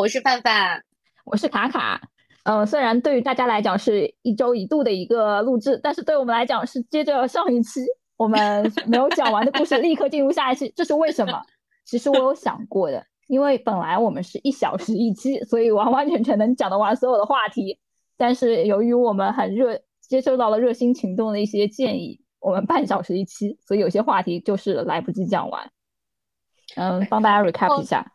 我是范范，我是卡卡。嗯，虽然对于大家来讲是一周一度的一个录制，但是对我们来讲是接着上一期我们没有讲完的故事，立刻进入下一期。这是为什么？其实我有想过的，因为本来我们是一小时一期，所以完完全全能讲得完所有的话题。但是由于我们很热，接收到了热心群众的一些建议，我们半小时一期，所以有些话题就是来不及讲完。嗯，帮大家 recap 一下。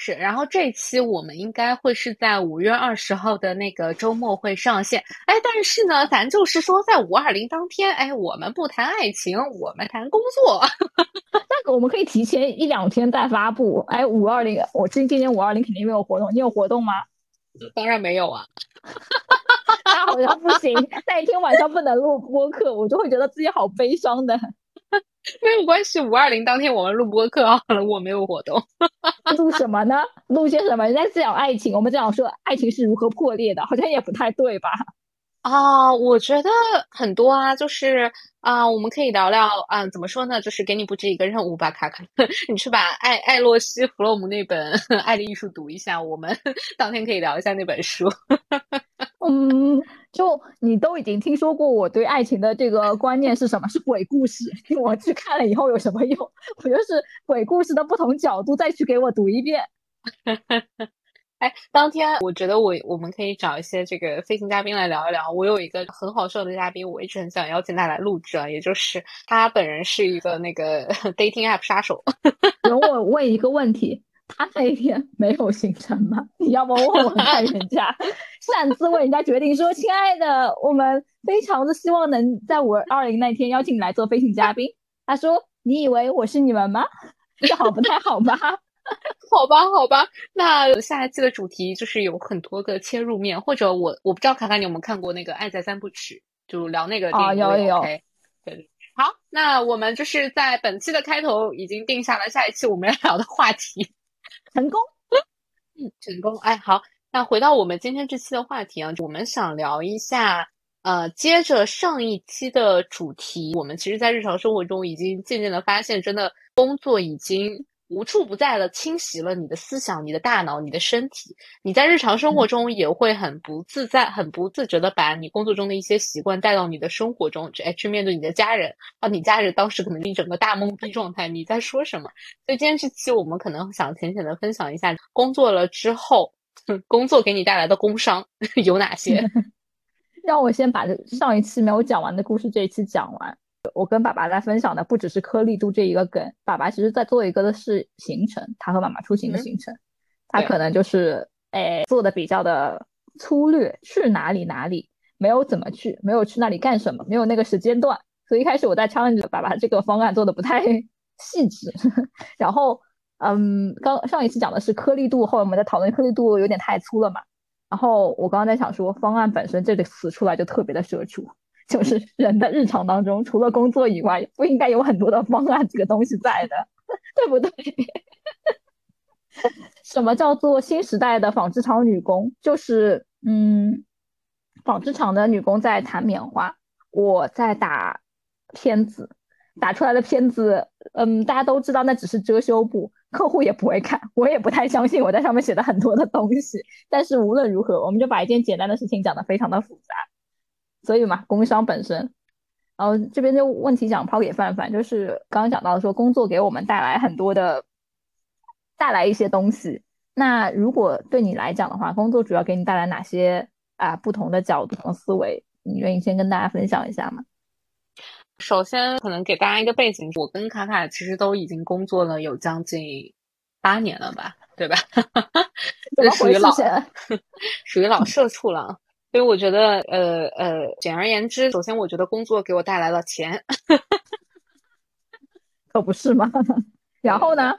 是，然后这期我们应该会是在五月二十号的那个周末会上线。哎，但是呢，咱就是说在五二零当天，哎，我们不谈爱情，我们谈工作。那个我们可以提前一两天再发布。哎，五二零，我今今年五二零肯定没有活动，你有活动吗？当然没有啊。那好像不行，那一天晚上不能录播客，我就会觉得自己好悲伤的。没有关系，五二零当天我们录播课好了，我没有活动。录什么呢？录些什么？人家讲爱情，我们讲说爱情是如何破裂的，好像也不太对吧？啊，我觉得很多啊，就是啊，我们可以聊聊啊，怎么说呢？就是给你布置一个任务吧，卡卡，你去把艾艾洛西·弗洛姆那本《爱的艺术》读一下，我们当天可以聊一下那本书。嗯，就你都已经听说过我对爱情的这个观念是什么？是鬼故事。我去看了以后有什么用？我就是鬼故事的不同角度再去给我读一遍。哎，当天我觉得我我们可以找一些这个飞行嘉宾来聊一聊。我有一个很好笑的嘉宾，我一直很想邀请他来录制啊，也就是他本人是一个那个 dating app 杀手。容我问一个问题。他那一天没有行程吗？你要么问问看人家，擅自为人家决定说：“亲爱的，我们非常的希望能在五二零那天邀请你来做飞行嘉宾。”他说：“你以为我是你们吗？这好不太好吧？好吧，好吧。那下一期的主题就是有很多个切入面，或者我我不知道卡卡你有没有看过那个《爱在三部曲》，就聊那个电影。有有有。对，好，那我们就是在本期的开头已经定下了下一期我们要聊的话题。成功，嗯，成功。哎，好，那回到我们今天这期的话题啊，我们想聊一下，呃，接着上一期的主题，我们其实，在日常生活中已经渐渐的发现，真的工作已经。无处不在的侵袭了你的思想、你的大脑、你的身体。你在日常生活中也会很不自在、很不自觉的把你工作中的一些习惯带到你的生活中，哎，去面对你的家人。啊，你家人当时可能一整个大懵逼状态，你在说什么？所以今天这期我们可能想浅浅的分享一下，工作了之后，工作给你带来的工伤有哪些？让我先把上一期没有讲完的故事这一期讲完。我跟爸爸在分享的不只是颗粒度这一个梗，爸爸其实在做一个的是行程，他和妈妈出行的行程，他可能就是诶做的比较的粗略，去哪里哪里，没有怎么去，没有去那里干什么，没有那个时间段，所以一开始我在 challenge 爸爸这个方案做的不太细致，然后嗯，刚上一次讲的是颗粒度，后来我们在讨论颗粒度有点太粗了嘛，然后我刚刚在想说方案本身这个词出来就特别的社畜。就是人的日常当中，除了工作以外，不应该有很多的方案这个东西在的，对不对？什么叫做新时代的纺织厂女工？就是嗯，纺织厂的女工在弹棉花，我在打片子，打出来的片子，嗯，大家都知道那只是遮羞布，客户也不会看，我也不太相信我在上面写的很多的东西。但是无论如何，我们就把一件简单的事情讲得非常的复杂。所以嘛，工伤本身，然后这边就问题想抛给范范，就是刚刚讲到说工作给我们带来很多的，带来一些东西。那如果对你来讲的话，工作主要给你带来哪些啊不同的角度和思维？你愿意先跟大家分享一下吗？首先，可能给大家一个背景，我跟卡卡其实都已经工作了有将近八年了吧，对吧？这属于老，属于老社畜了。所以我觉得，呃呃，简而言之，首先我觉得工作给我带来了钱，可不是吗？然后呢？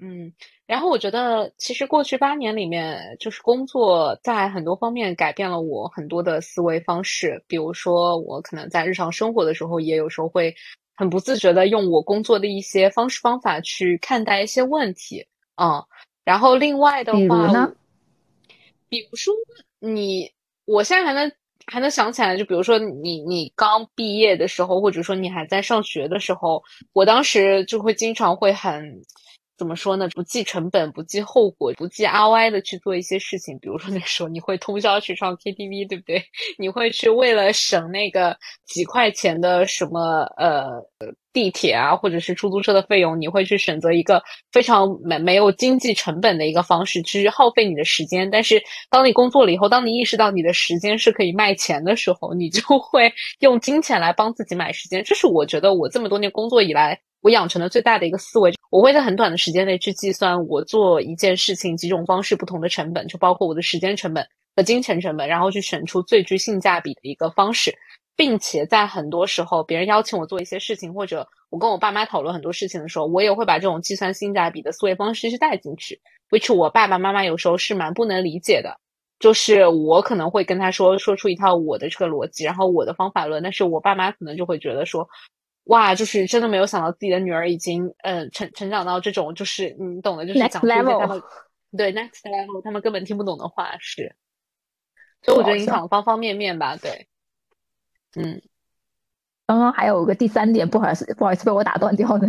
嗯，然后我觉得，其实过去八年里面，就是工作在很多方面改变了我很多的思维方式。比如说，我可能在日常生活的时候，也有时候会很不自觉的用我工作的一些方式方法去看待一些问题。嗯，然后另外的话，比如呢？比如说你。我现在还能还能想起来，就比如说你你刚毕业的时候，或者说你还在上学的时候，我当时就会经常会很怎么说呢？不计成本、不计后果、不计 ROI 的去做一些事情。比如说那时候你会通宵去唱 KTV，对不对？你会去为了省那个几块钱的什么呃地铁啊，或者是出租车的费用，你会去选择一个非常没没有经济成本的一个方式去耗费你的时间。但是当你工作了以后，当你意识到你的时间是可以卖钱的时候，你就会用金钱来帮自己买时间。这是我觉得我这么多年工作以来。我养成了最大的一个思维，我会在很短的时间内去计算我做一件事情几种方式不同的成本，就包括我的时间成本和金钱成本，然后去选出最具性价比的一个方式，并且在很多时候别人邀请我做一些事情，或者我跟我爸妈讨论很多事情的时候，我也会把这种计算性价比的思维方式去带进去，which 我爸爸妈妈有时候是蛮不能理解的，就是我可能会跟他说说出一套我的这个逻辑，然后我的方法论，但是我爸妈可能就会觉得说。哇，就是真的没有想到自己的女儿已经，呃，成成长到这种，就是你懂的，就是讲出一些他们 对 next level，他们根本听不懂的话，是。所以我觉得影响方方面面吧，对。嗯。刚刚还有个第三点，不好意思，不好意思被我打断掉了。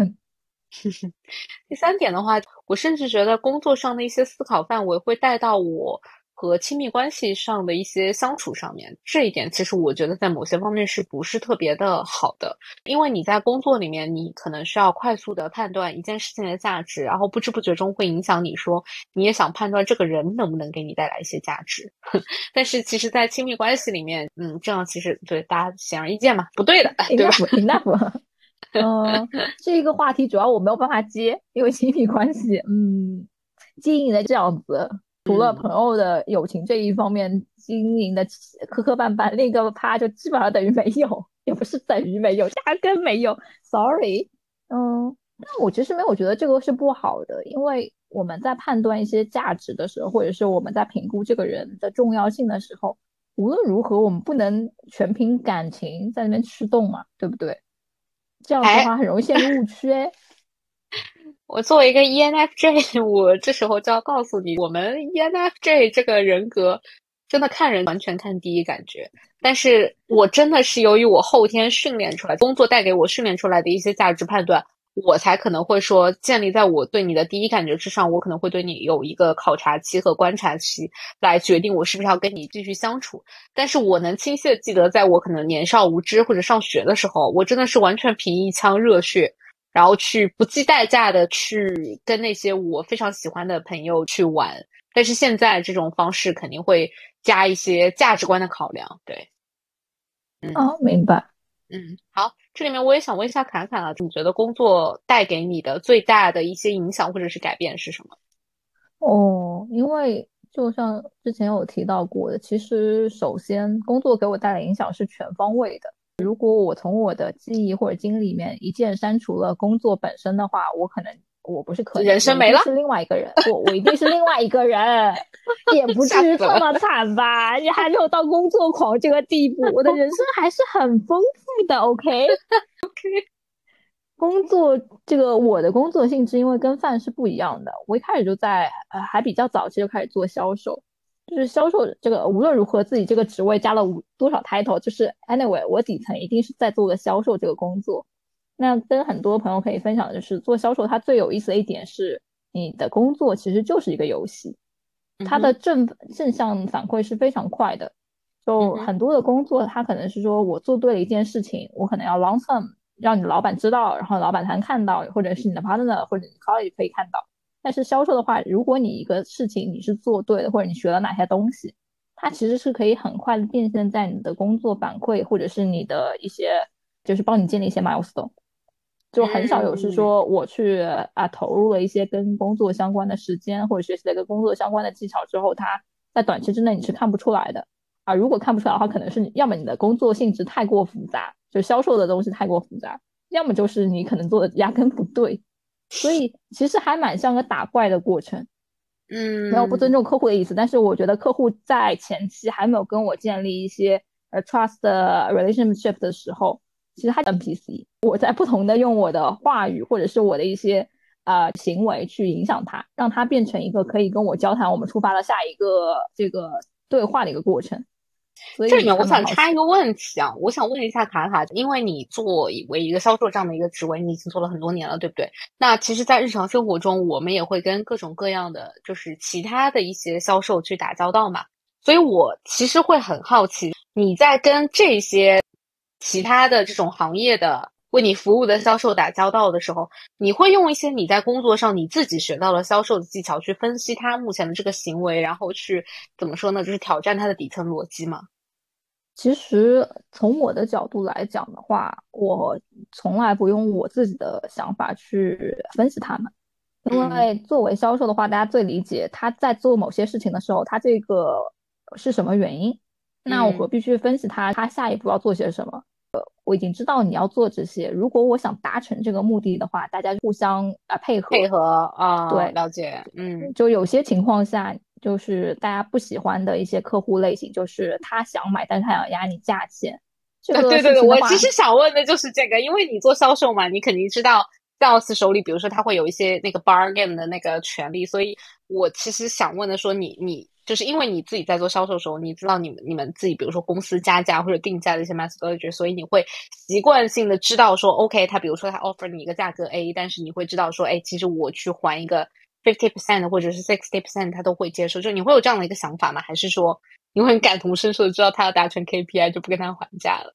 第三点的话，我甚至觉得工作上的一些思考范围会带到我。和亲密关系上的一些相处上面，这一点其实我觉得在某些方面是不是特别的好的？因为你在工作里面，你可能需要快速的判断一件事情的价值，然后不知不觉中会影响你说你也想判断这个人能不能给你带来一些价值。但是其实，在亲密关系里面，嗯，这样其实对大家显而易见嘛，不对的，对吧？Enough，嗯，这个话题主要我没有办法接，因为亲密关系，嗯，经营的这样子。除了朋友的友情这一方面经营的磕磕绊绊，另一个趴就基本上等于没有，也不是等于没有，压根没有。Sorry，嗯，但我其实没有觉得这个是不好的，因为我们在判断一些价值的时候，或者是我们在评估这个人的重要性的时候，无论如何我们不能全凭感情在那边驱动嘛，对不对？这样的话很容易陷入误区。我作为一个 ENFJ，我这时候就要告诉你，我们 ENFJ 这个人格真的看人完全看第一感觉。但是我真的是由于我后天训练出来，工作带给我训练出来的一些价值判断，我才可能会说建立在我对你的第一感觉之上。我可能会对你有一个考察期和观察期，来决定我是不是要跟你继续相处。但是我能清晰的记得，在我可能年少无知或者上学的时候，我真的是完全凭一腔热血。然后去不计代价的去跟那些我非常喜欢的朋友去玩，但是现在这种方式肯定会加一些价值观的考量，对，嗯，哦，明白，嗯，好，这里面我也想问一下侃侃啊，你觉得工作带给你的最大的一些影响或者是改变是什么？哦，因为就像之前有提到过的，其实首先工作给我带来影响是全方位的。如果我从我的记忆或者经历里面一键删除了工作本身的话，我可能我不是可能人生没了，是另外一个人，我我一定是另外一个人，也不至于这么惨吧？也还没有到工作狂这个地步，我的人生还是很丰富的。OK OK，工作这个我的工作性质因为跟饭是不一样的，我一开始就在呃还比较早期就开始做销售。就是销售这个，无论如何自己这个职位加了五多少 title，就是 anyway，我底层一定是在做个销售这个工作。那跟很多朋友可以分享的就是，做销售它最有意思的一点是，你的工作其实就是一个游戏，它的正正向反馈是非常快的。就很多的工作，它可能是说我做对了一件事情，我可能要 long term 让你的老板知道，然后老板才能看到，或者是你的 partner 或者你 colleague 可以看到。但是销售的话，如果你一个事情你是做对的，或者你学了哪些东西，它其实是可以很快的变现在你的工作反馈，或者是你的一些，就是帮你建立一些 milestone。就很少有是说我去啊投入了一些跟工作相关的时间，或者学习了一个工作相关的技巧之后，它在短期之内你是看不出来的。啊，如果看不出来的话，可能是要么你的工作性质太过复杂，就销售的东西太过复杂，要么就是你可能做的压根不对。所以其实还蛮像个打怪的过程，嗯，没有不尊重客户的意思，但是我觉得客户在前期还没有跟我建立一些呃 trust relationship 的时候，其实他 NPC，我在不同的用我的话语或者是我的一些呃行为去影响他，让他变成一个可以跟我交谈，我们触发了下一个这个对话的一个过程。这里面我想插一个问题啊，我想问一下卡卡，因为你作为一个销售这样的一个职位，你已经做了很多年了，对不对？那其实，在日常生活中，我们也会跟各种各样的就是其他的一些销售去打交道嘛，所以我其实会很好奇，你在跟这些其他的这种行业的。为你服务的销售打交道的时候，你会用一些你在工作上你自己学到了销售的技巧去分析他目前的这个行为，然后去怎么说呢？就是挑战他的底层逻辑吗？其实从我的角度来讲的话，我从来不用我自己的想法去分析他们，因为作为销售的话，大家最理解他在做某些事情的时候，他这个是什么原因？那我何必去分析他？他下一步要做些什么？我已经知道你要做这些。如果我想达成这个目的的话，大家互相啊配合配合啊，对，了解。嗯，就有些情况下，就是大家不喜欢的一些客户类型，就是他想买，但是他想压你价钱。这个对对对，我其实想问的就是这个，因为你做销售嘛，你肯定知道在奥斯手里，比如说他会有一些那个 bargain 的那个权利，所以我其实想问的说，你你。就是因为你自己在做销售的时候，你知道你们你们自己，比如说公司加价或者定价的一些 methodology，所以你会习惯性的知道说，OK，他比如说他 offer 你一个价格 A，但是你会知道说，哎，其实我去还一个 fifty percent 或者是 sixty percent，他都会接受。就你会有这样的一个想法吗？还是说你会感同身受的知道他要达成 KPI 就不跟他还价了？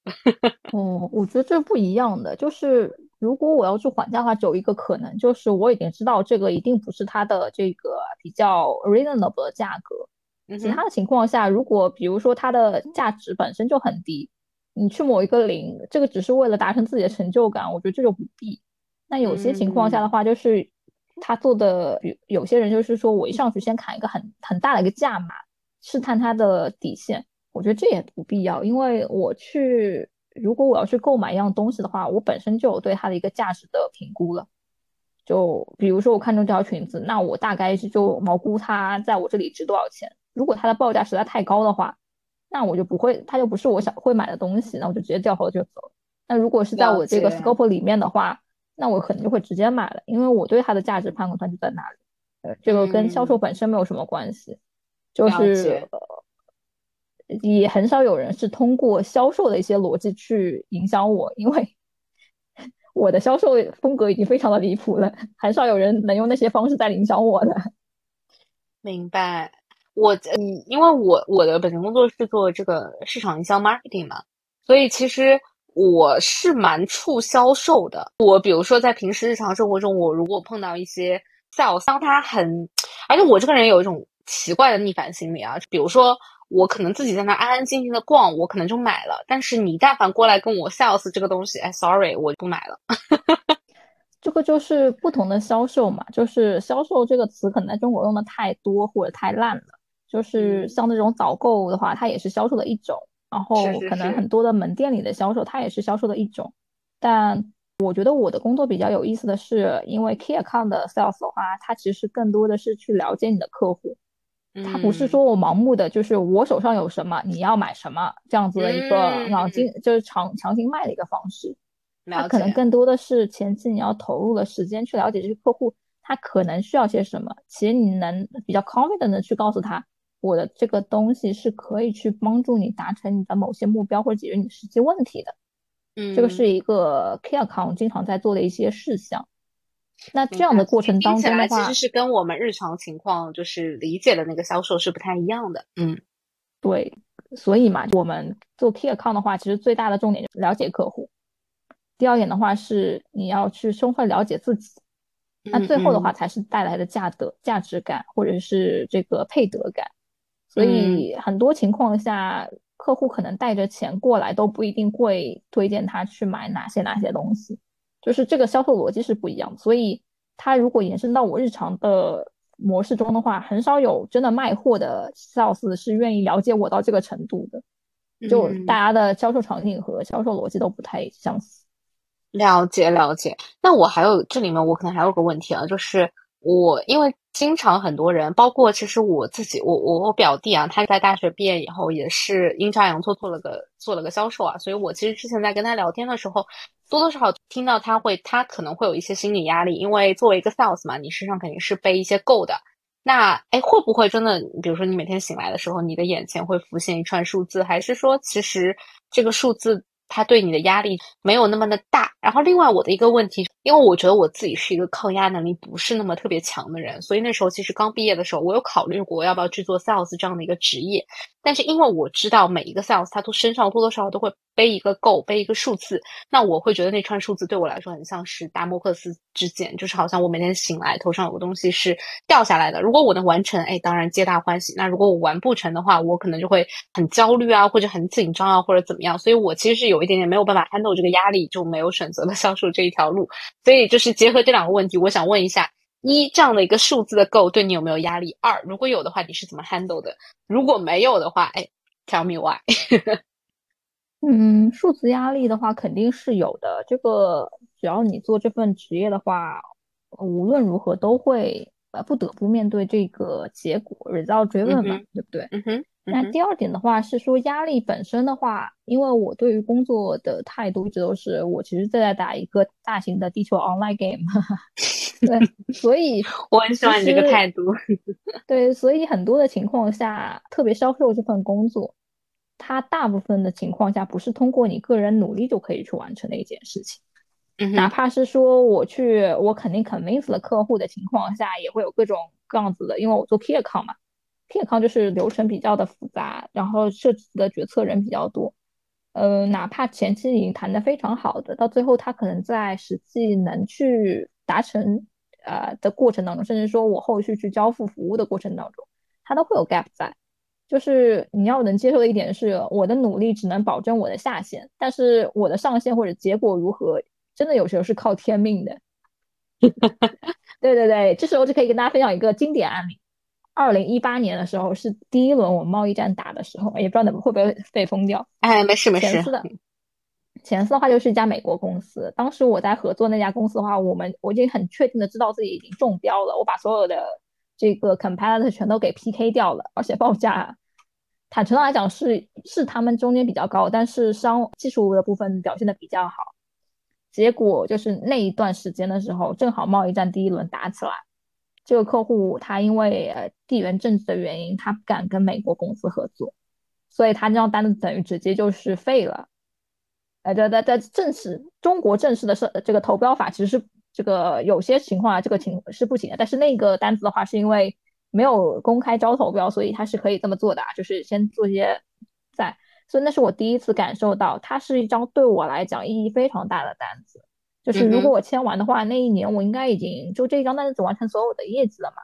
哦，我觉得这不一样的，就是如果我要去还价的话，只有一个可能，就是我已经知道这个一定不是它的这个比较 reasonable 的价格。其他的情况下，如果比如说它的价值本身就很低，你去某一个零，这个只是为了达成自己的成就感，我觉得这就不必。那有些情况下的话，就是他做的，有有些人就是说我一上去先砍一个很很大的一个价码，试探他的底线，我觉得这也不必要，因为我去如果我要去购买一样东西的话，我本身就有对它的一个价值的评估了。就比如说我看中这条裙子，那我大概是就毛估它在我这里值多少钱。如果它的报价实在太高的话，那我就不会，它就不是我想会买的东西，那我就直接掉头就走。那如果是在我这个 scope 里面的话，那我可能就会直接买了，因为我对它的价值判断就在那里。呃，这个跟销售本身没有什么关系，就是也很少有人是通过销售的一些逻辑去影响我，因为 我的销售风格已经非常的离谱了，很少有人能用那些方式在影响我的。明白。我嗯，因为我我的本职工作是做这个市场营销 marketing 嘛，所以其实我是蛮处销售的。我比如说在平时日常生活中，我如果碰到一些 sales，当他很，而且我这个人有一种奇怪的逆反心理啊，比如说我可能自己在那安安静静的逛，我可能就买了，但是你但凡过来跟我 sales 这个东西，哎，sorry，我不买了。这个就是不同的销售嘛，就是销售这个词可能在中国用的太多或者太烂了。就是像那种导购的话，它也是销售的一种，然后可能很多的门店里的销售，它也是销售的一种。但我觉得我的工作比较有意思的是，因为 key account 的 sales 的话，它其实更多的是去了解你的客户，它不是说我盲目的就是我手上有什么你要买什么这样子的一个脑筋就是强强行卖的一个方式。它可能更多的是前期你要投入的时间去了解这个客户，他可能需要些什么，其实你能比较 confident 的去告诉他。我的这个东西是可以去帮助你达成你的某些目标或者解决你实际问题的，嗯，这个是一个 key account 经常在做的一些事项。那这样的过程当中的话，其实是跟我们日常情况就是理解的那个销售是不太一样的。嗯，对，所以嘛，我们做 key account 的话，其实最大的重点就是了解客户。第二点的话是你要去充分了解自己，那最后的话才是带来的价德、价值感或者是这个配得感。所以很多情况下，客户可能带着钱过来，都不一定会推荐他去买哪些哪些东西，就是这个销售逻辑是不一样。所以它如果延伸到我日常的模式中的话，很少有真的卖货的 sales 是愿意了解我到这个程度的。就大家的销售场景和销售逻辑都不太相似。了解了解。那我还有这里面，我可能还有个问题啊，就是我因为。经常很多人，包括其实我自己，我我我表弟啊，他在大学毕业以后也是阴差阳错做了个做了个销售啊，所以我其实之前在跟他聊天的时候，多多少少听到他会，他可能会有一些心理压力，因为作为一个 sales 嘛，你身上肯定是背一些购的。那哎，会不会真的，比如说你每天醒来的时候，你的眼前会浮现一串数字，还是说其实这个数字？它对你的压力没有那么的大，然后另外我的一个问题，因为我觉得我自己是一个抗压能力不是那么特别强的人，所以那时候其实刚毕业的时候，我有考虑过要不要去做 sales 这样的一个职业，但是因为我知道每一个 sales 他都身上多多少少都会背一个 go，背一个数字，那我会觉得那串数字对我来说很像是达摩克斯之剑，就是好像我每天醒来头上有个东西是掉下来的，如果我能完成，哎，当然皆大欢喜；那如果我完不成的话，我可能就会很焦虑啊，或者很紧张啊，或者怎么样，所以我其实是有。一点点没有办法 handle 这个压力，就没有选择了 销售这一条路。所以就是结合这两个问题，我想问一下：一这样的一个数字的 goal 对你有没有压力？二如果有的话，你是怎么 handle 的？如果没有的话，哎，tell me why。嗯，数字压力的话肯定是有的。这个只要你做这份职业的话，无论如何都会呃不得不面对这个结果，result driven 嘛，对不对？嗯哼。那第二点的话是说压力本身的话，因为我对于工作的态度一直都是我其实正在打一个大型的地球 online game，对，所以 我很喜欢你这个态度。对，所以很多的情况下，特别销售这份工作，它大部分的情况下不是通过你个人努力就可以去完成的一件事情。嗯，哪怕是说我去，我肯定 convince 了客户的情况下，也会有各种各样子的，因为我做 key account 嘛。健康就是流程比较的复杂，然后涉及的决策人比较多，呃，哪怕前期已经谈的非常好的，到最后他可能在实际能去达成呃的过程当中，甚至说我后续去交付服务的过程当中，它都会有 gap 在。就是你要能接受的一点是，我的努力只能保证我的下限，但是我的上限或者结果如何，真的有时候是靠天命的。对对对，这时候就可以跟大家分享一个经典案例。二零一八年的时候是第一轮我们贸易战打的时候，也不知道怎么会不会被封掉。哎，没事没事。前四的，前四的话就是一家美国公司。当时我在合作那家公司的话，我们我已经很确定的知道自己已经中标了。我把所有的这个 competitor 全都给 PK 掉了，而且报价，坦诚的来讲是是他们中间比较高，但是商技术的部分表现的比较好。结果就是那一段时间的时候，正好贸易战第一轮打起来。这个客户他因为呃地缘政治的原因，他不敢跟美国公司合作，所以他这张单子等于直接就是废了。呃，在在在正式中国正式的是这个投标法其实是这个有些情况啊，这个情是不行的。但是那个单子的话，是因为没有公开招投标，所以他是可以这么做的啊，就是先做一些在。所以那是我第一次感受到，它是一张对我来讲意义非常大的单子。就是如果我签完的话，那一年我应该已经就这一张单子完成所有的业绩了嘛。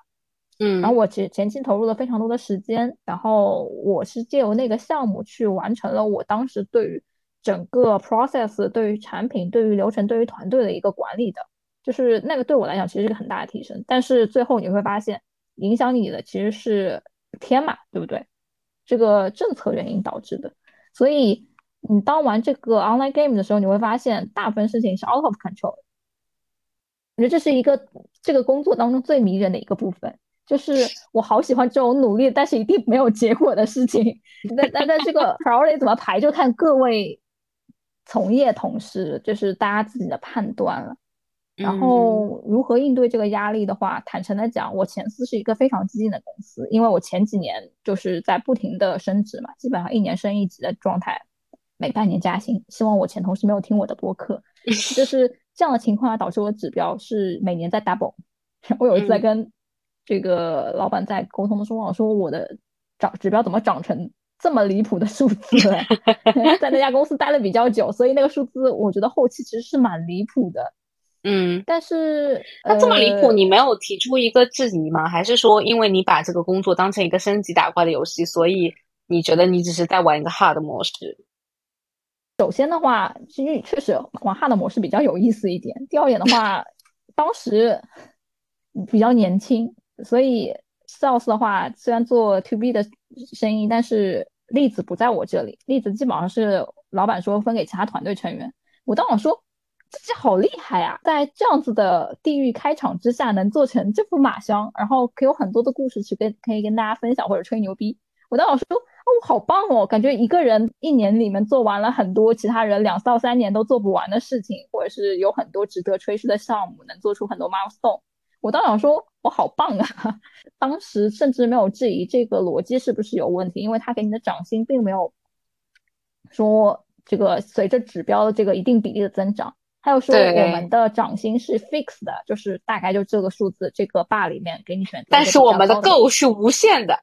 嗯，然后我前前期投入了非常多的时间，然后我是借由那个项目去完成了我当时对于整个 process、对于产品、对于流程、对于团队的一个管理的，就是那个对我来讲其实是个很大的提升。但是最后你会发现，影响你的其实是天嘛，对不对？这个政策原因导致的，所以。你当玩这个 online game 的时候，你会发现大部分事情是 out of control。我觉得这是一个这个工作当中最迷人的一个部分，就是我好喜欢这种努力但是一定没有结果的事情。那那那这个 priority 怎么排，就看各位从业同事，就是大家自己的判断了。然后如何应对这个压力的话，坦诚的讲，我前司是一个非常激进的公司，因为我前几年就是在不停的升职嘛，基本上一年升一级的状态。每半年加薪，希望我前同事没有听我的播客，就 是这样的情况下导致我指标是每年在 double。我有一次在跟这个老板在沟通的时候，我说我的涨指标怎么涨成这么离谱的数字？在那家公司待了比较久，所以那个数字我觉得后期其实是蛮离谱的。嗯，但是那这么离谱，你没有提出一个质疑吗？还是说因为你把这个工作当成一个升级打怪的游戏，所以你觉得你只是在玩一个 hard 模式？首先的话，其实确实玩 hard 模式比较有意思一点。第二点的话，当时比较年轻，所以 sales 的话虽然做 to B 的生意，但是例子不在我这里，例子基本上是老板说分给其他团队成员。我当时说自己好厉害啊，在这样子的地域开场之下能做成这副马箱，然后可以有很多的故事去跟可以跟大家分享或者吹牛逼。我当时说。哦，好棒哦！感觉一个人一年里面做完了很多其他人两到三年都做不完的事情，或者是有很多值得吹嘘的项目，能做出很多 milestone。我当想说我好棒啊！当时甚至没有质疑这个逻辑是不是有问题，因为他给你的涨薪并没有说这个随着指标的这个一定比例的增长。还有说我们的涨薪是 fix 的，就是大概就这个数字，这个 bar 里面给你选择。但是我们的 go 是无限的。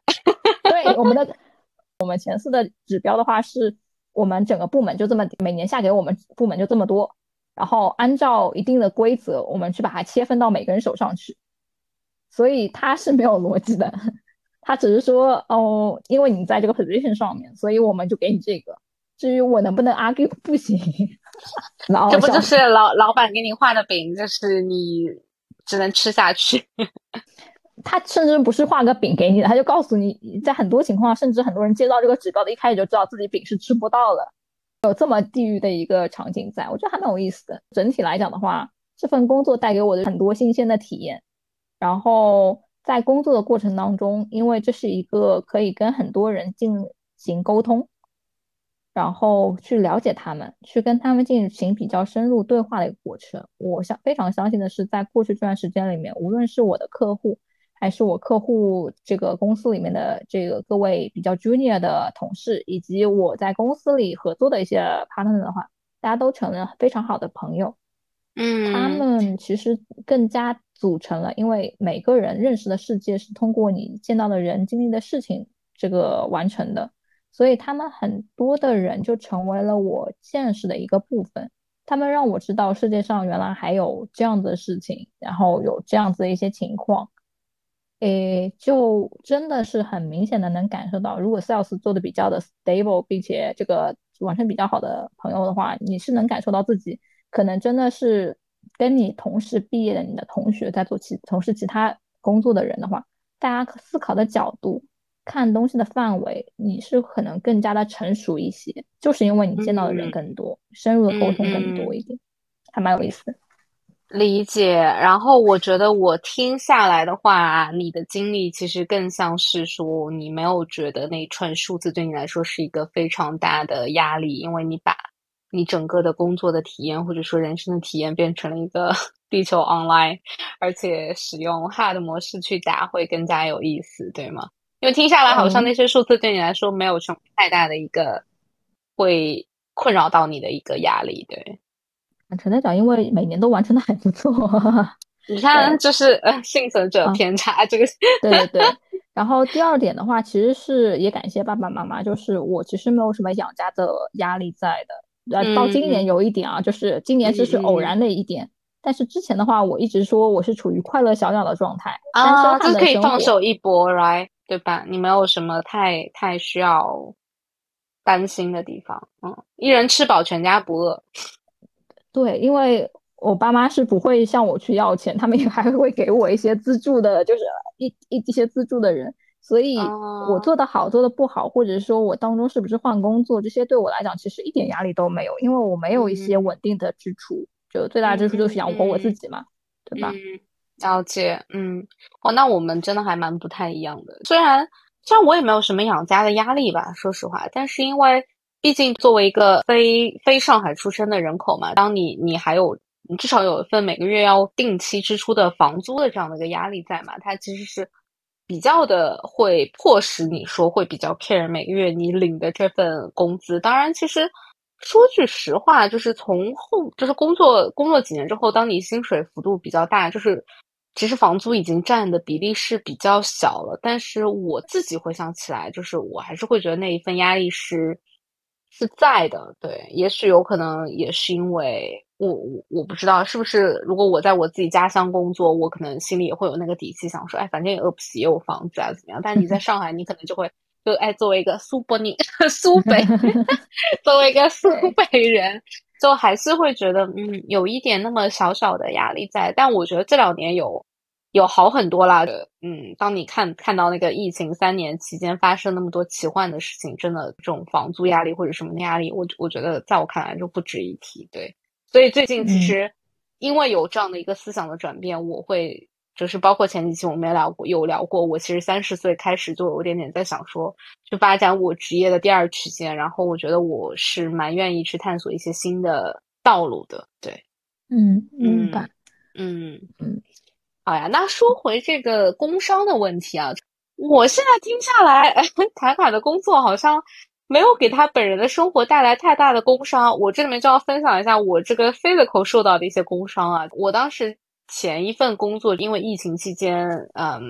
对，我们的 我们前四的指标的话，是我们整个部门就这么每年下给我们部门就这么多，然后按照一定的规则，我们去把它切分到每个人手上去。所以它是没有逻辑的，它只是说哦，因为你在这个 position 上面，所以我们就给你这个。至于我能不能 argue，不行。这不就是老老板给你画的饼，就是你只能吃下去。他甚至不是画个饼给你的，他就告诉你，在很多情况，甚至很多人接到这个指标的一开始就知道自己饼是吃不到了，有这么地狱的一个场景在，我觉得还蛮有意思的。整体来讲的话，这份工作带给我的很多新鲜的体验。然后在工作的过程当中，因为这是一个可以跟很多人进行沟通。然后去了解他们，去跟他们进行比较深入对话的一个过程。我相非常相信的是，在过去这段时间里面，无论是我的客户，还是我客户这个公司里面的这个各位比较 junior 的同事，以及我在公司里合作的一些 partner 的话，大家都成了非常好的朋友。嗯，他们其实更加组成了，因为每个人认识的世界是通过你见到的人经历的事情这个完成的。所以他们很多的人就成为了我见识的一个部分，他们让我知道世界上原来还有这样子的事情，然后有这样子的一些情况，诶，就真的是很明显的能感受到，如果 sales 做的比较的 stable，并且这个完成比较好的朋友的话，你是能感受到自己可能真的是跟你同时毕业的你的同学在做其从事其他工作的人的话，大家思考的角度。看东西的范围，你是可能更加的成熟一些，就是因为你见到的人更多，深入的沟通更多一点，还蛮有意思。理解。然后我觉得我听下来的话，你的经历其实更像是说，你没有觉得那串数字对你来说是一个非常大的压力，因为你把你整个的工作的体验或者说人生的体验变成了一个 地球 online，而且使用 hard 模式去打会更加有意思，对吗？因为听下来，好像那些数字对你来说没有什么太大的一个会困扰到你的一个压力，对。陈队长，因为每年都完成的还不错。你看，就是呃，幸存者偏差这个。对对对。然后第二点的话，其实是也感谢爸爸妈妈，就是我其实没有什么养家的压力在的。呃，到今年有一点啊，就是今年只是偶然的一点，但是之前的话，我一直说我是处于快乐小鸟的状态。啊，这可以放手一搏，right？对吧？你没有什么太太需要担心的地方，嗯，一人吃饱全家不饿。对，因为我爸妈是不会向我去要钱，他们也 还会给我一些资助的，就是一一一些资助的人，所以我做的好，做的不好，或者说我当中是不是换工作，这些对我来讲其实一点压力都没有，因为我没有一些稳定的支出，就最大支出就是养活我自己嘛，对吧？了解，嗯，哦，那我们真的还蛮不太一样的。虽然虽然我也没有什么养家的压力吧，说实话，但是因为毕竟作为一个非非上海出生的人口嘛，当你你还有你至少有一份每个月要定期支出的房租的这样的一个压力在嘛，它其实是比较的会迫使你说会比较 care 每个月你领的这份工资。当然，其实。说句实话，就是从后就是工作工作几年之后，当你薪水幅度比较大，就是其实房租已经占的比例是比较小了。但是我自己回想起来，就是我还是会觉得那一份压力是是在的。对，也许有可能也是因为我我我不知道是不是，如果我在我自己家乡工作，我可能心里也会有那个底气，想说，哎，反正也饿不死，也有房子啊，怎么样？但你在上海，你可能就会。就哎，作为一个苏北宁，苏北，作为一个苏北人，就还是会觉得，嗯，有一点那么小小的压力在。但我觉得这两年有有好很多啦。嗯，当你看看到那个疫情三年期间发生那么多奇幻的事情，真的这种房租压力或者什么的压力，我我觉得在我看来就不值一提。对，所以最近其实因为有这样的一个思想的转变，我会。就是包括前几期我们也聊过，有聊过。我其实三十岁开始就有点点在想说，去发展我职业的第二曲线。然后我觉得我是蛮愿意去探索一些新的道路的。对，嗯，明白。嗯嗯，好呀，那说回这个工伤的问题啊，我现在听下来，卡卡的工作好像没有给他本人的生活带来太大的工伤。我这里面就要分享一下我这个 physical 受到的一些工伤啊。我当时前一份工作，因为疫情期间，嗯，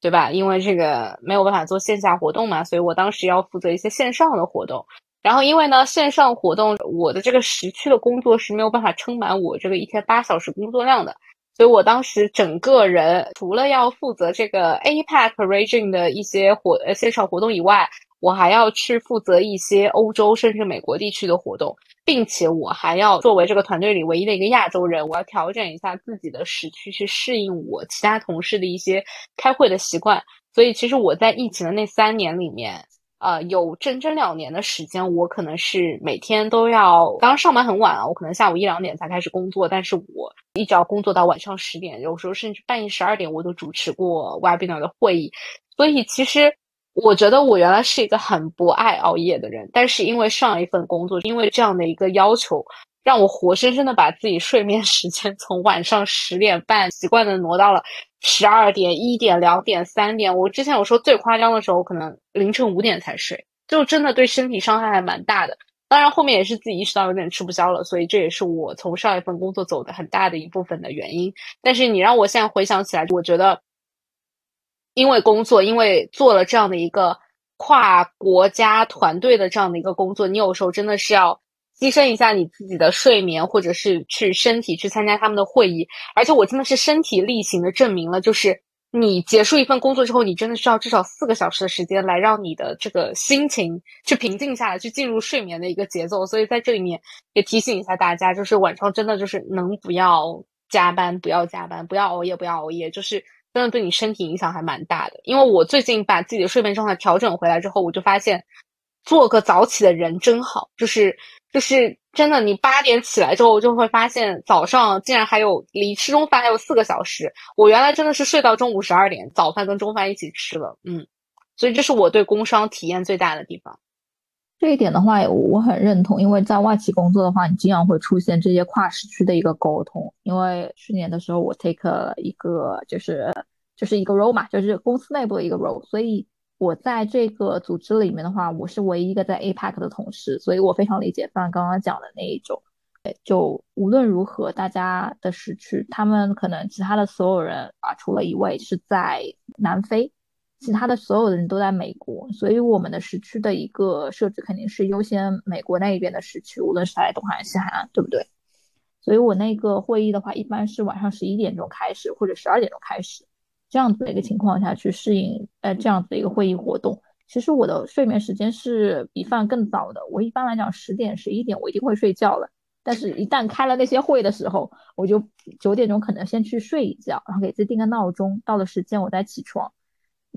对吧？因为这个没有办法做线下活动嘛，所以我当时要负责一些线上的活动。然后因为呢，线上活动我的这个时区的工作是没有办法撑满我这个一天八小时工作量的。所以我当时整个人除了要负责这个 APEC region 的一些活呃线上活动以外，我还要去负责一些欧洲甚至美国地区的活动，并且我还要作为这个团队里唯一的一个亚洲人，我要调整一下自己的时区去适应我其他同事的一些开会的习惯。所以其实我在疫情的那三年里面。呃，有整整两年的时间，我可能是每天都要，当然上班很晚啊，我可能下午一两点才开始工作，但是我一直要工作到晚上十点，有时候甚至半夜十二点，我都主持过 webinar 的会议。所以其实我觉得我原来是一个很不爱熬夜的人，但是因为上一份工作，因为这样的一个要求。让我活生生的把自己睡眠时间从晚上十点半习惯的挪到了十二点、一点、两点、三点。我之前有说最夸张的时候，可能凌晨五点才睡，就真的对身体伤害还蛮大的。当然后面也是自己意识到有点吃不消了，所以这也是我从上一份工作走的很大的一部分的原因。但是你让我现在回想起来，我觉得因为工作，因为做了这样的一个跨国家团队的这样的一个工作，你有时候真的是要。牺牲一下你自己的睡眠，或者是去身体去参加他们的会议，而且我真的是身体力行的证明了，就是你结束一份工作之后，你真的需要至少四个小时的时间来让你的这个心情去平静下来，去进入睡眠的一个节奏。所以在这里面也提醒一下大家，就是晚上真的就是能不要加班，不要加班，不要熬夜，不要熬夜，就是真的对你身体影响还蛮大的。因为我最近把自己的睡眠状态调整回来之后，我就发现做个早起的人真好，就是。就是真的，你八点起来之后，就会发现早上竟然还有离吃中饭还有四个小时。我原来真的是睡到中午十二点，早饭跟中饭一起吃了，嗯，所以这是我对工伤体验最大的地方。这一点的话，我很认同，因为在外企工作的话，你经常会出现这些跨时区的一个沟通。因为去年的时候，我 take 了一个就是就是一个 role 嘛，就是公司内部的一个 role，所以。我在这个组织里面的话，我是唯一一个在 APEC 的同事，所以我非常理解范刚刚讲的那一种。就无论如何，大家的时区，他们可能其他的所有人啊，除了一位是在南非，其他的所有的人都在美国，所以我们的时区的一个设置肯定是优先美国那一边的时区，无论是在东海岸、西海岸，对不对？所以我那个会议的话，一般是晚上十一点钟开始，或者十二点钟开始。这样子的一个情况下去适应，呃，这样子的一个会议活动，其实我的睡眠时间是比饭更早的。我一般来讲十点、十一点我一定会睡觉了，但是一旦开了那些会的时候，我就九点钟可能先去睡一觉，然后给自己定个闹钟，到了时间我再起床，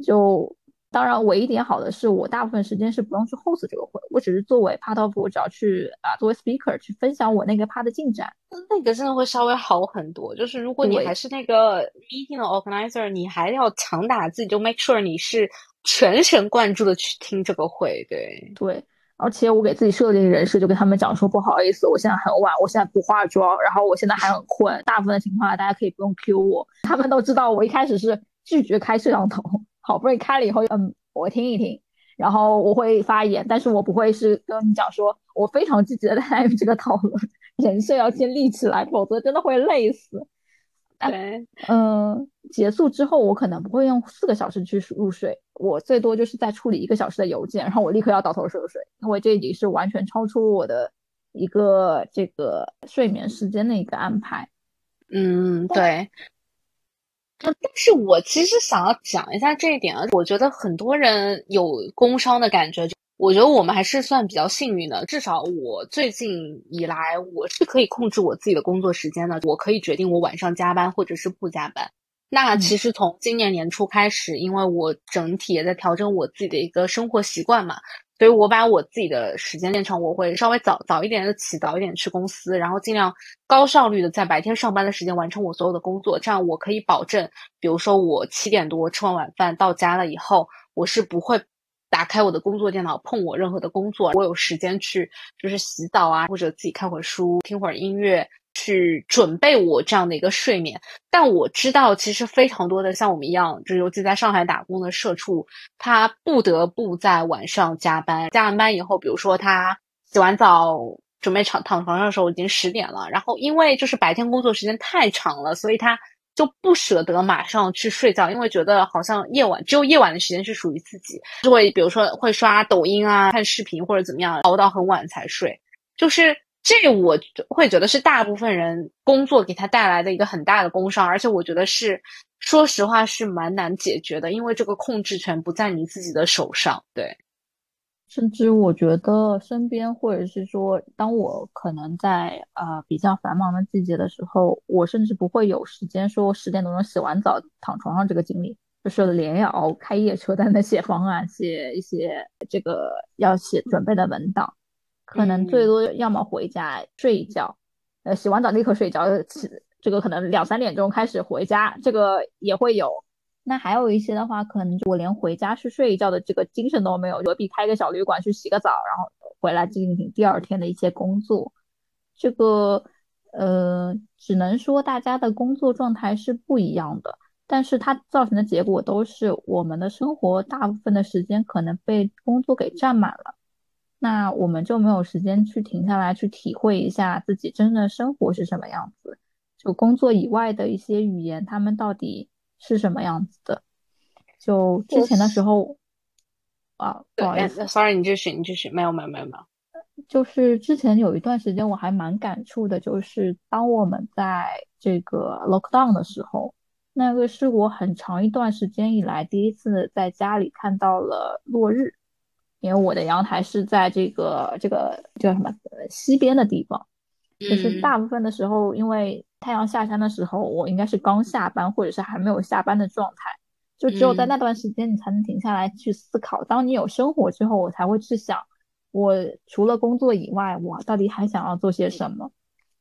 就。当然，唯一点好的是我大部分时间是不用去 host 这个会，我只是作为 part of，我只要去啊作为 speaker 去分享我那个 part 的进展，那个真的会稍微好很多。就是如果你还是那个 meeting 的 organizer，你还要强打自己，就 make sure 你是全神贯注的去听这个会。对对，而且我给自己设定人设，就跟他们讲说不好意思，我现在很晚，我现在不化妆，然后我现在还很困。大部分的情况下，大家可以不用 Q 我，他们都知道我一开始是拒绝开摄像头。好不容易开了以后，嗯，我听一听，然后我会发言，但是我不会是跟你讲说，我非常积极的参与这个讨论，人设要先立起来，否则真的会累死。对，嗯，结束之后我可能不会用四个小时去入睡，我最多就是在处理一个小时的邮件，然后我立刻要倒头入睡，因为这已经是完全超出我的一个这个睡眠时间的一个安排。嗯，对。但是我其实想要讲一下这一点啊，我觉得很多人有工伤的感觉，我觉得我们还是算比较幸运的。至少我最近以来，我是可以控制我自己的工作时间的，我可以决定我晚上加班或者是不加班。那其实从今年年初开始，因为我整体也在调整我自己的一个生活习惯嘛。所以我把我自己的时间练成，我会稍微早早一点的起，早一点去公司，然后尽量高效率的在白天上班的时间完成我所有的工作。这样我可以保证，比如说我七点多吃完晚饭到家了以后，我是不会打开我的工作电脑碰我任何的工作。我有时间去就是洗澡啊，或者自己看会书、听会儿音乐。去准备我这样的一个睡眠。但我知道，其实非常多的像我们一样，就尤其在上海打工的社畜，他不得不在晚上加班。加完班以后，比如说他洗完澡准备躺躺床上的时候，已经十点了。然后因为就是白天工作时间太长了，所以他就不舍得马上去睡觉，因为觉得好像夜晚只有夜晚的时间是属于自己，就会比如说会刷抖音啊、看视频或者怎么样，熬到很晚才睡。就是这，我会觉得是大部分人工作给他带来的一个很大的工伤，而且我觉得是，说实话是蛮难解决的，因为这个控制权不在你自己的手上。对，甚至我觉得身边，或者是说，当我可能在呃比较繁忙的季节的时候，我甚至不会有时间说十点多钟洗完澡躺床上这个经历，就是连夜熬开夜车在那写方案，写一些这个要写准备的文档。可能最多要么回家睡一觉，呃，洗完澡立刻睡觉，起这个可能两三点钟开始回家，这个也会有。那还有一些的话，可能我连回家去睡一觉的这个精神都没有，何必开个小旅馆去洗个澡，然后回来进行第二天的一些工作？这个呃，只能说大家的工作状态是不一样的，但是它造成的结果都是我们的生活大部分的时间可能被工作给占满了。那我们就没有时间去停下来，去体会一下自己真的生活是什么样子，就工作以外的一些语言，他们到底是什么样子的？就之前的时候，啊，不好意思，sorry，你继续，你继续，没有，没有，没有，没有。就是之前有一段时间，我还蛮感触的，就是当我们在这个 lockdown 的时候，那个是我很长一段时间以来第一次在家里看到了落日。因为我的阳台是在这个这个叫什么西边的地方，就是大部分的时候，因为太阳下山的时候，我应该是刚下班或者是还没有下班的状态，就只有在那段时间，你才能停下来去思考。当你有生活之后，我才会去想，我除了工作以外，我到底还想要做些什么。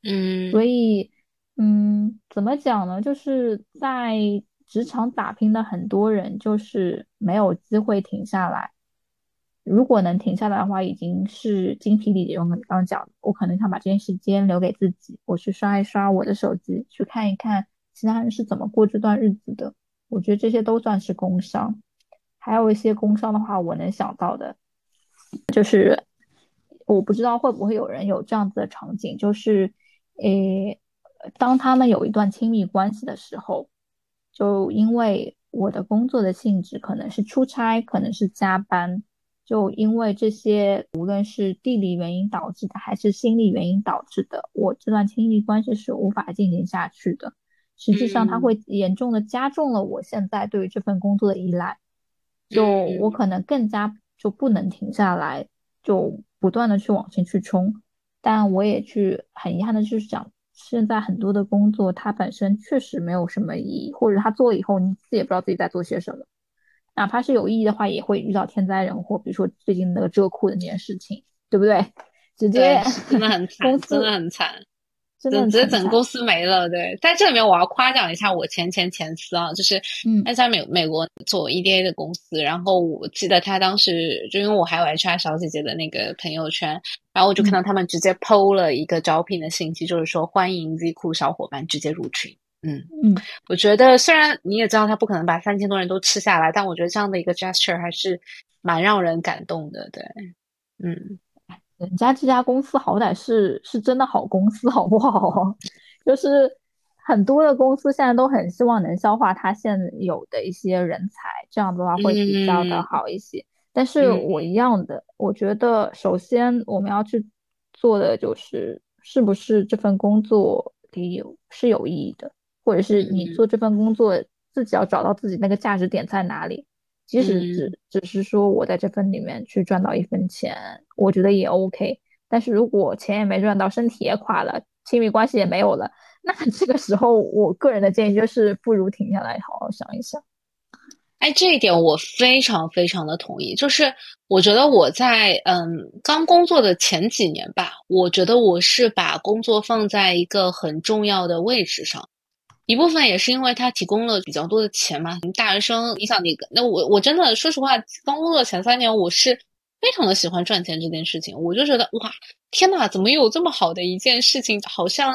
嗯，所以，嗯，怎么讲呢？就是在职场打拼的很多人，就是没有机会停下来。如果能停下来的话，已经是精疲力竭。我刚刚讲，我可能想把这件时间留给自己，我去刷一刷我的手机，去看一看其他人是怎么过这段日子的。我觉得这些都算是工伤。还有一些工伤的话，我能想到的，就是我不知道会不会有人有这样子的场景，就是，诶，当他们有一段亲密关系的时候，就因为我的工作的性质可能是出差，可能是加班。就因为这些，无论是地理原因导致的，还是心理原因导致的，我这段亲密关系是无法进行下去的。实际上，它会严重的加重了我现在对于这份工作的依赖。就我可能更加就不能停下来，就不断的去往前去冲。但我也去很遗憾的就是讲，现在很多的工作它本身确实没有什么意义，或者他做了以后，你自己也不知道自己在做些什么。哪怕是有意义的话，也会遇到天灾人祸，比如说最近那个遮库的那件事情，对不对？直接真的很惨，真的很惨，真的直接整公司没了。对，在这里面我要夸奖一下我前前前司啊，就是嗯，在美美国做 EDA 的公司，然后我记得他当时就因为我还有 HR 小姐姐的那个朋友圈，然后我就看到他们直接 PO 了一个招聘的信息，就是说欢迎 Z 库小伙伴直接入群。嗯嗯，我觉得虽然你也知道他不可能把三千多人都吃下来，但我觉得这样的一个 gesture 还是蛮让人感动的。对，嗯，人家这家公司好歹是是真的好公司，好不好？就是很多的公司现在都很希望能消化他现有的一些人才，这样的话会比较的好一些。但是我一样的，我觉得首先我们要去做的就是是不是这份工作里有是有意义的。或者是你做这份工作，自己要找到自己那个价值点在哪里。即使只只是说我在这份里面去赚到一分钱，我觉得也 OK。但是如果钱也没赚到，身体也垮了，亲密关系也没有了，那这个时候，我个人的建议就是，不如停下来，好好想一想。哎，这一点我非常非常的同意。就是我觉得我在嗯刚工作的前几年吧，我觉得我是把工作放在一个很重要的位置上。一部分也是因为他提供了比较多的钱嘛。大学生，你想你那我我真的说实话，刚工作前三年，我是非常的喜欢赚钱这件事情。我就觉得哇，天呐，怎么有这么好的一件事情？好像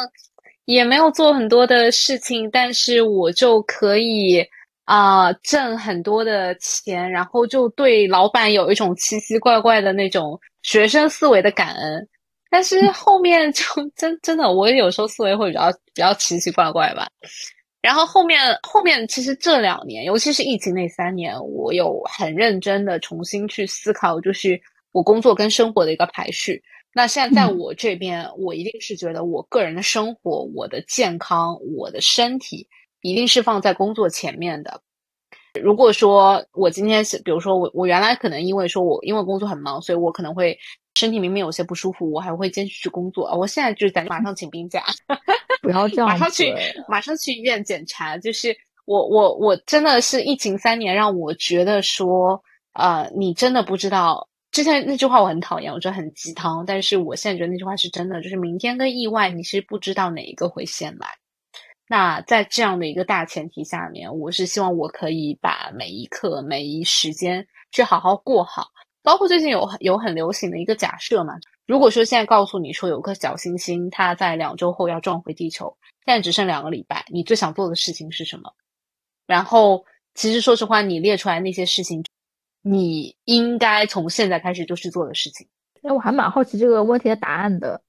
也没有做很多的事情，但是我就可以啊、挣很多的钱，然后就对老板有一种奇奇怪怪的那种学生思维的感恩。但是后面就真真的，我有时候思维会比较比较奇奇怪怪吧。然后后面后面其实这两年，尤其是疫情那三年，我有很认真的重新去思考，就是我工作跟生活的一个排序。那现在在嗯我这边，我一定是觉得我个人的生活、我的健康、我的身体，一定是放在工作前面的。如果说我今天是，比如说我我原来可能因为说我因为工作很忙，所以我可能会身体明明有些不舒服，我还会坚持去工作。我现在就是在马上请病假，不要这样马上去马上去医院检查。就是我我我真的是疫情三年，让我觉得说，呃，你真的不知道。之前那句话我很讨厌，我觉得很鸡汤，但是我现在觉得那句话是真的，就是明天跟意外你是不知道哪一个会先来。那在这样的一个大前提下面，我是希望我可以把每一刻、每一时间去好好过好。包括最近有有很流行的一个假设嘛，如果说现在告诉你说有颗小行星，它在两周后要撞回地球，现在只剩两个礼拜，你最想做的事情是什么？然后，其实说实话，你列出来那些事情，你应该从现在开始就去做的事情。哎，我还蛮好奇这个问题的答案的。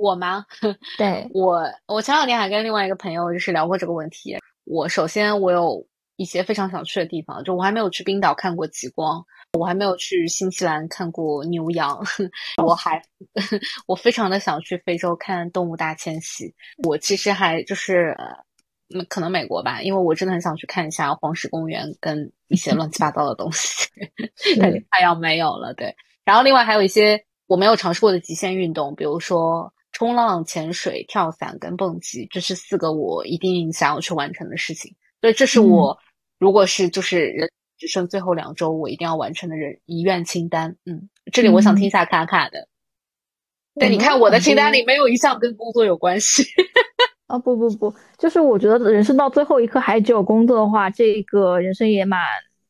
我吗？对，我我前两天还跟另外一个朋友就是聊过这个问题。我首先我有一些非常想去的地方，就我还没有去冰岛看过极光，我还没有去新西兰看过牛羊，我还 我非常的想去非洲看动物大迁徙。我其实还就是呃，嗯可能美国吧，因为我真的很想去看一下黄石公园跟一些乱七八糟的东西，感觉是快要没有了。对，然后另外还有一些我没有尝试过的极限运动，比如说。冲浪、潜水、跳伞跟蹦极，这是四个我一定想要去完成的事情。所以这是我、如果是就是人只剩最后两周，我一定要完成的人遗愿清单。嗯，这里我想听一下卡卡的。对，你看我的清单里没有一项跟工作有关系。啊，不不不，就是我觉得人生到最后一刻还只有工作的话，这个人生也蛮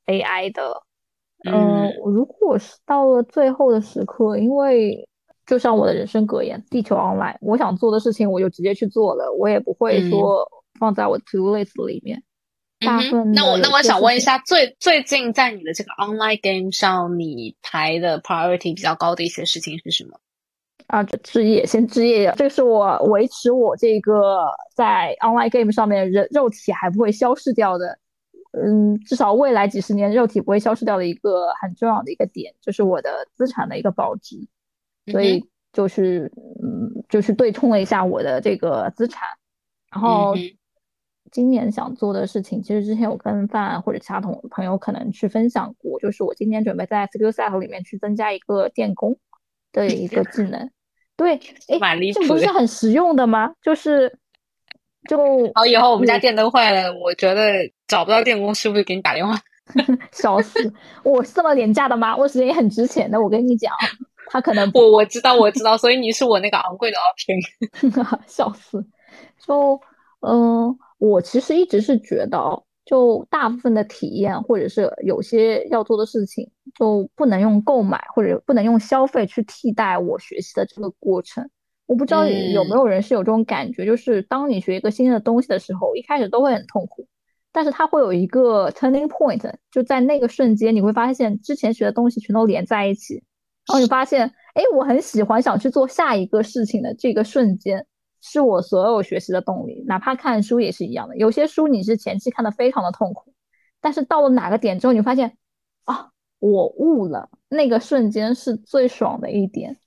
悲哀的。嗯，如果是到了最后的时刻，因为就像我的人生格言“地球 online”，我想做的事情我就直接去做了，我也不会说放在我 to list 里面。大部分、嗯、那我那我想问一下，最最近在你的这个 online game 上，你排的 priority 比较高的一些事情是什么？啊，置业，先置业，这个是我维持我这个在 online game 上面人肉体还不会消失掉的，嗯，至少未来几十年肉体不会消失掉的一个很重要的一个点，就是我的资产的一个保值，所以就是嗯，就是对冲了一下我的这个资产，然后今年想做的事情，其实之前我跟范或者其他同朋友可能去分享过，就是我今年准备在 Skillset 里面去增加一个电工的一个技能。对，哎，这不是很实用的吗？就是，就好，以后我们家电灯坏了，我觉得找不到电工师傅就给你打电话。笑死！我是这么廉价的吗？我时间也很值钱的，我跟你讲，他可能不我知道我知道，所以你是我那个昂贵的 option。笑死！就嗯，我其实一直是觉得。就大部分的体验，或者是有些要做的事情，就不能用购买或者不能用消费去替代我学习的这个过程。我不知道有没有人是有这种感觉，嗯、就是当你学一个新的东西的时候，一开始都会很痛苦，但是它会有一个 turning point，就在那个瞬间，你会发现之前学的东西全都连在一起，然后你发现，哎，我很喜欢想去做下一个事情的这个瞬间。是我所有学习的动力，哪怕看书也是一样的。有些书你是前期看的非常的痛苦，但是到了哪个点之后，你发现啊，我悟了，那个瞬间是最爽的一点。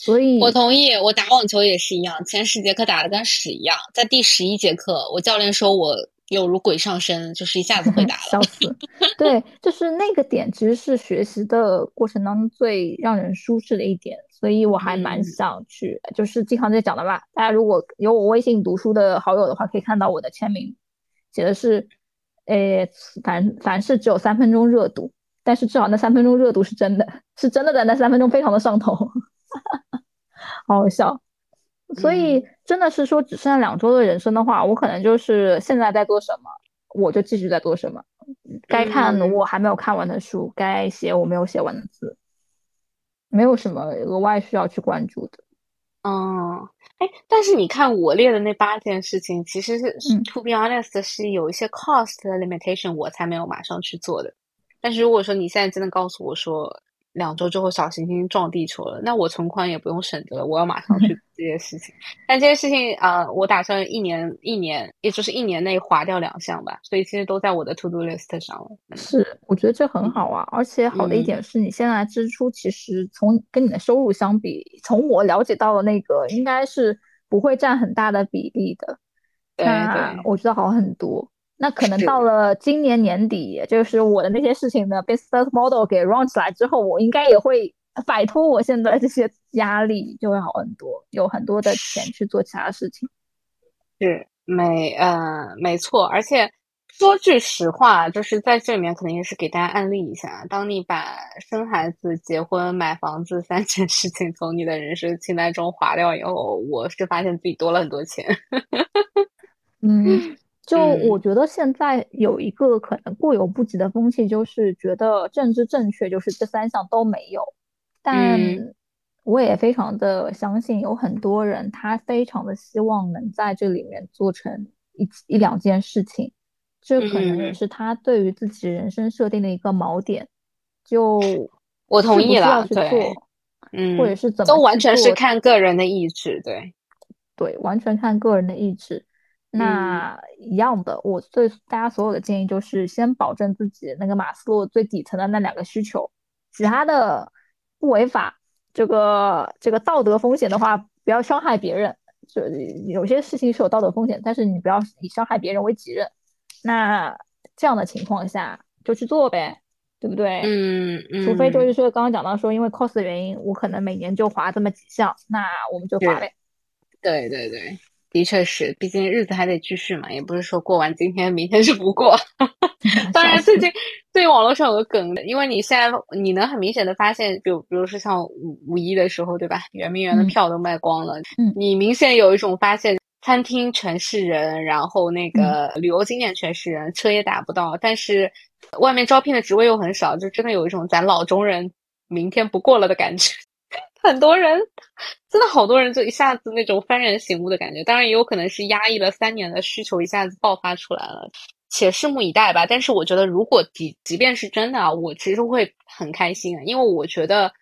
所以，我同意。我打网球也是一样，前十节课打的跟屎一样，在第十一节课，我教练说我有如鬼上身，就是一下子会 打了，笑死。对，就是那个点，其实是学习的过程当中最让人舒适的一点。所以我还蛮想去，嗯、就是经常在讲的吧。大家如果有我微信读书的好友的话，可以看到我的签名，写的是，呃，凡凡事只有三分钟热度，但是至少那三分钟热度是真的，是真的在那三分钟非常的上头，好好笑。所以真的是说，只剩下两周的人生的话，我可能就是现在在做什么，我就继续在做什么。该看我还没有看完的书，该写我没有写完的字。没有什么额外需要去关注的。嗯，哎，但是你看我列的那八件事情，其实是 to be honest 是有一些 cost 的 limitation，我才没有马上去做的。但是如果说你现在真的告诉我说，两周之后小行星撞地球了，那我存款也不用省着了，我要马上去这些事情。但这些事情啊，我打算一年一年，也就是一年内划掉两项吧，所以其实都在我的 to do list 上了。是，我觉得这很好啊，而且好的一点是你现在支出其实从跟你的收入相比，从我了解到的那个应该是不会占很大的比例的。对对，我觉得好很多。那可能到了今年年底，就是我的那些事情的 business model 给 run 起来之后，我应该也会摆脱我现在这些压力，就会好很多，有很多的钱去做其他事情。是没呃没错，而且说句实话，就是在这里面肯定也是给大家案例一下：当你把生孩子、结婚、买房子三件事情从你的人生清单中划掉以后，我是发现自己多了很多钱。嗯。就我觉得现在有一个可能过犹不及的风气，就是觉得政治正确就是这三项都没有。但我也非常的相信，有很多人他非常的希望能在这里面做成一一两件事情，这可能也是他对于自己人生设定的一个锚点。就 我同意了，对，嗯，或者是怎么都完全是看个人的意志，对，对，完全看个人的意志。那一样的，我对大家所有的建议就是先保证自己那个马斯洛最底层的那两个需求，其他的不违法，这个这个道德风险的话，不要伤害别人。就有些事情是有道德风险，但是你不要以伤害别人为己任。那这样的情况下就去做呗，对不对？嗯嗯。除非就是说刚刚讲到说，因为 cost 的原因，我可能每年就划这么几项，那我们就划呗。对对对。的确是，毕竟日子还得继续嘛，也不是说过完今天，明天就不过。当然，最近最近网络上有个梗，因为你现在你能很明显的发现，比如比如说像五五一的时候，对吧？圆明园的票都卖光了，嗯，你明显有一种发现，餐厅全是人，然后那个旅游景点全是人，车也打不到，但是外面招聘的职位又很少，就真的有一种咱老中人明天不过了的感觉。很多人，真的好多人，就一下子那种幡然醒悟的感觉。当然，也有可能是压抑了三年的需求一下子爆发出来了，且拭目以待吧。但是，我觉得如果即即便是真的啊，我其实会很开心啊，因为我觉得，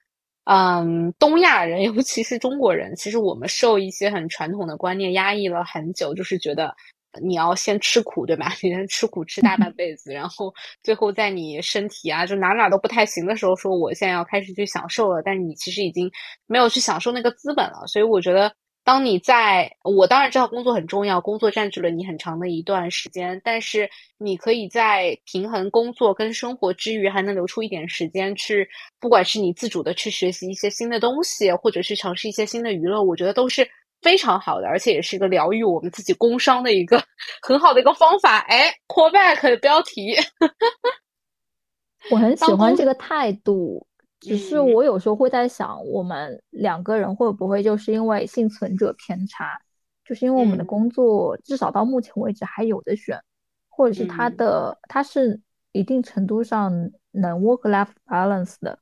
嗯，东亚人，尤其是中国人，其实我们受一些很传统的观念压抑了很久，就是觉得。你要先吃苦，对吧？你先吃苦吃大半辈子，然后最后在你身体啊，就哪哪都不太行的时候，说我现在要开始去享受了。但是你其实已经没有去享受那个资本了。所以我觉得，当你在我当然知道工作很重要，工作占据了你很长的一段时间，但是你可以在平衡工作跟生活之余，还能留出一点时间去，不管是你自主的去学习一些新的东西，或者是尝试一些新的娱乐，我觉得都是。非常好的，而且也是一个疗愈我们自己工伤的一个 很好的一个方法。哎，call back 的标题，我很喜欢这个态度。只是我有时候会在想，我们两个人会不会就是因为幸存者偏差，就是因为我们的工作至少到目前为止还有的选，或者是他的他是一定程度上能 work life balance 的。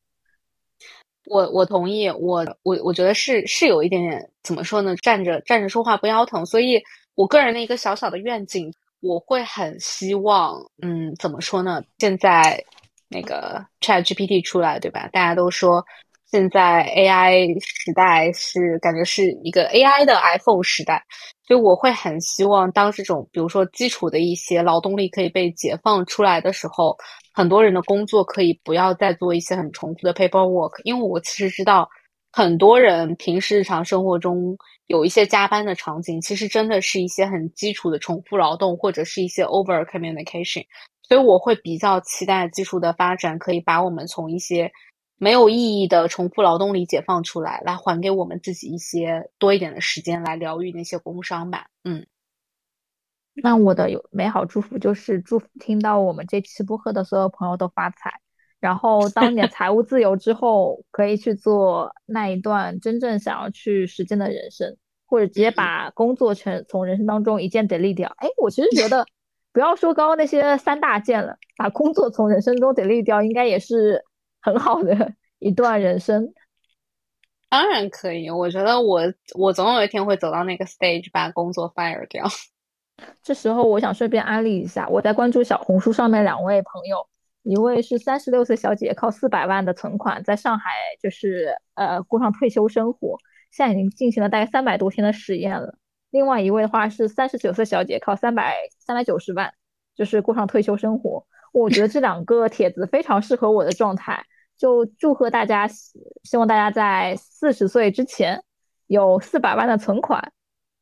我我同意，我我我觉得是是有一点点怎么说呢？站着站着说话不腰疼，所以我个人的一个小小的愿景，我会很希望，嗯，怎么说呢？现在那个 Chat GPT 出来，对吧？大家都说现在 AI 时代是感觉是一个 AI 的 iPhone 时代，所以我会很希望，当这种比如说基础的一些劳动力可以被解放出来的时候。很多人的工作可以不要再做一些很重复的 paperwork，因为我其实知道很多人平时日常生活中有一些加班的场景，其实真的是一些很基础的重复劳动或者是一些 over communication，所以我会比较期待技术的发展可以把我们从一些没有意义的重复劳动里解放出来，来还给我们自己一些多一点的时间来疗愈那些工伤吧。嗯。那我的有美好祝福就是祝福听到我们这期播客的所有朋友都发财，然后 当你财务自由之后，可以去做那一段真正想要去实践的人生，或者直接把工作全从人生当中一键 delete 掉。哎，我其实觉得不要说刚刚那些三大件了，把工作从人生中 delete 掉，应该也是很好的 一段人生。当然可以，我觉得我我总有一天会走到那个 stage，把工作 fire 掉。这时候，我想顺便安利一下，我在关注小红书上面两位朋友，一位是三十六岁小姐，靠四百万的存款在上海就是呃过上退休生活，现在已经进行了大概三百多天的实验了。另外一位的话是三十九岁小姐，靠三百三百九十万就是过上退休生活。我觉得这两个帖子非常适合我的状态，就祝贺大家，希望大家在四十岁之前有四百万的存款。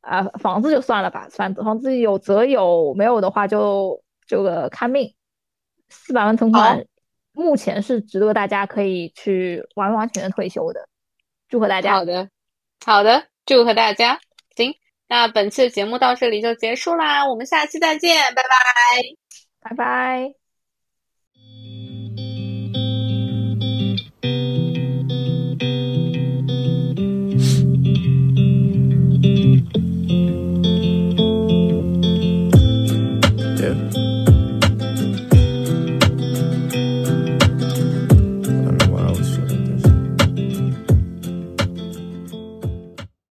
啊，房子就算了吧，反正房子有则有，没有的话就这个看命。四百万存款，目前是值得大家可以去完完全全退休的。祝贺大家！好的，好的，祝贺大家。行，那本期的节目到这里就结束啦，我们下期再见，拜拜，拜拜。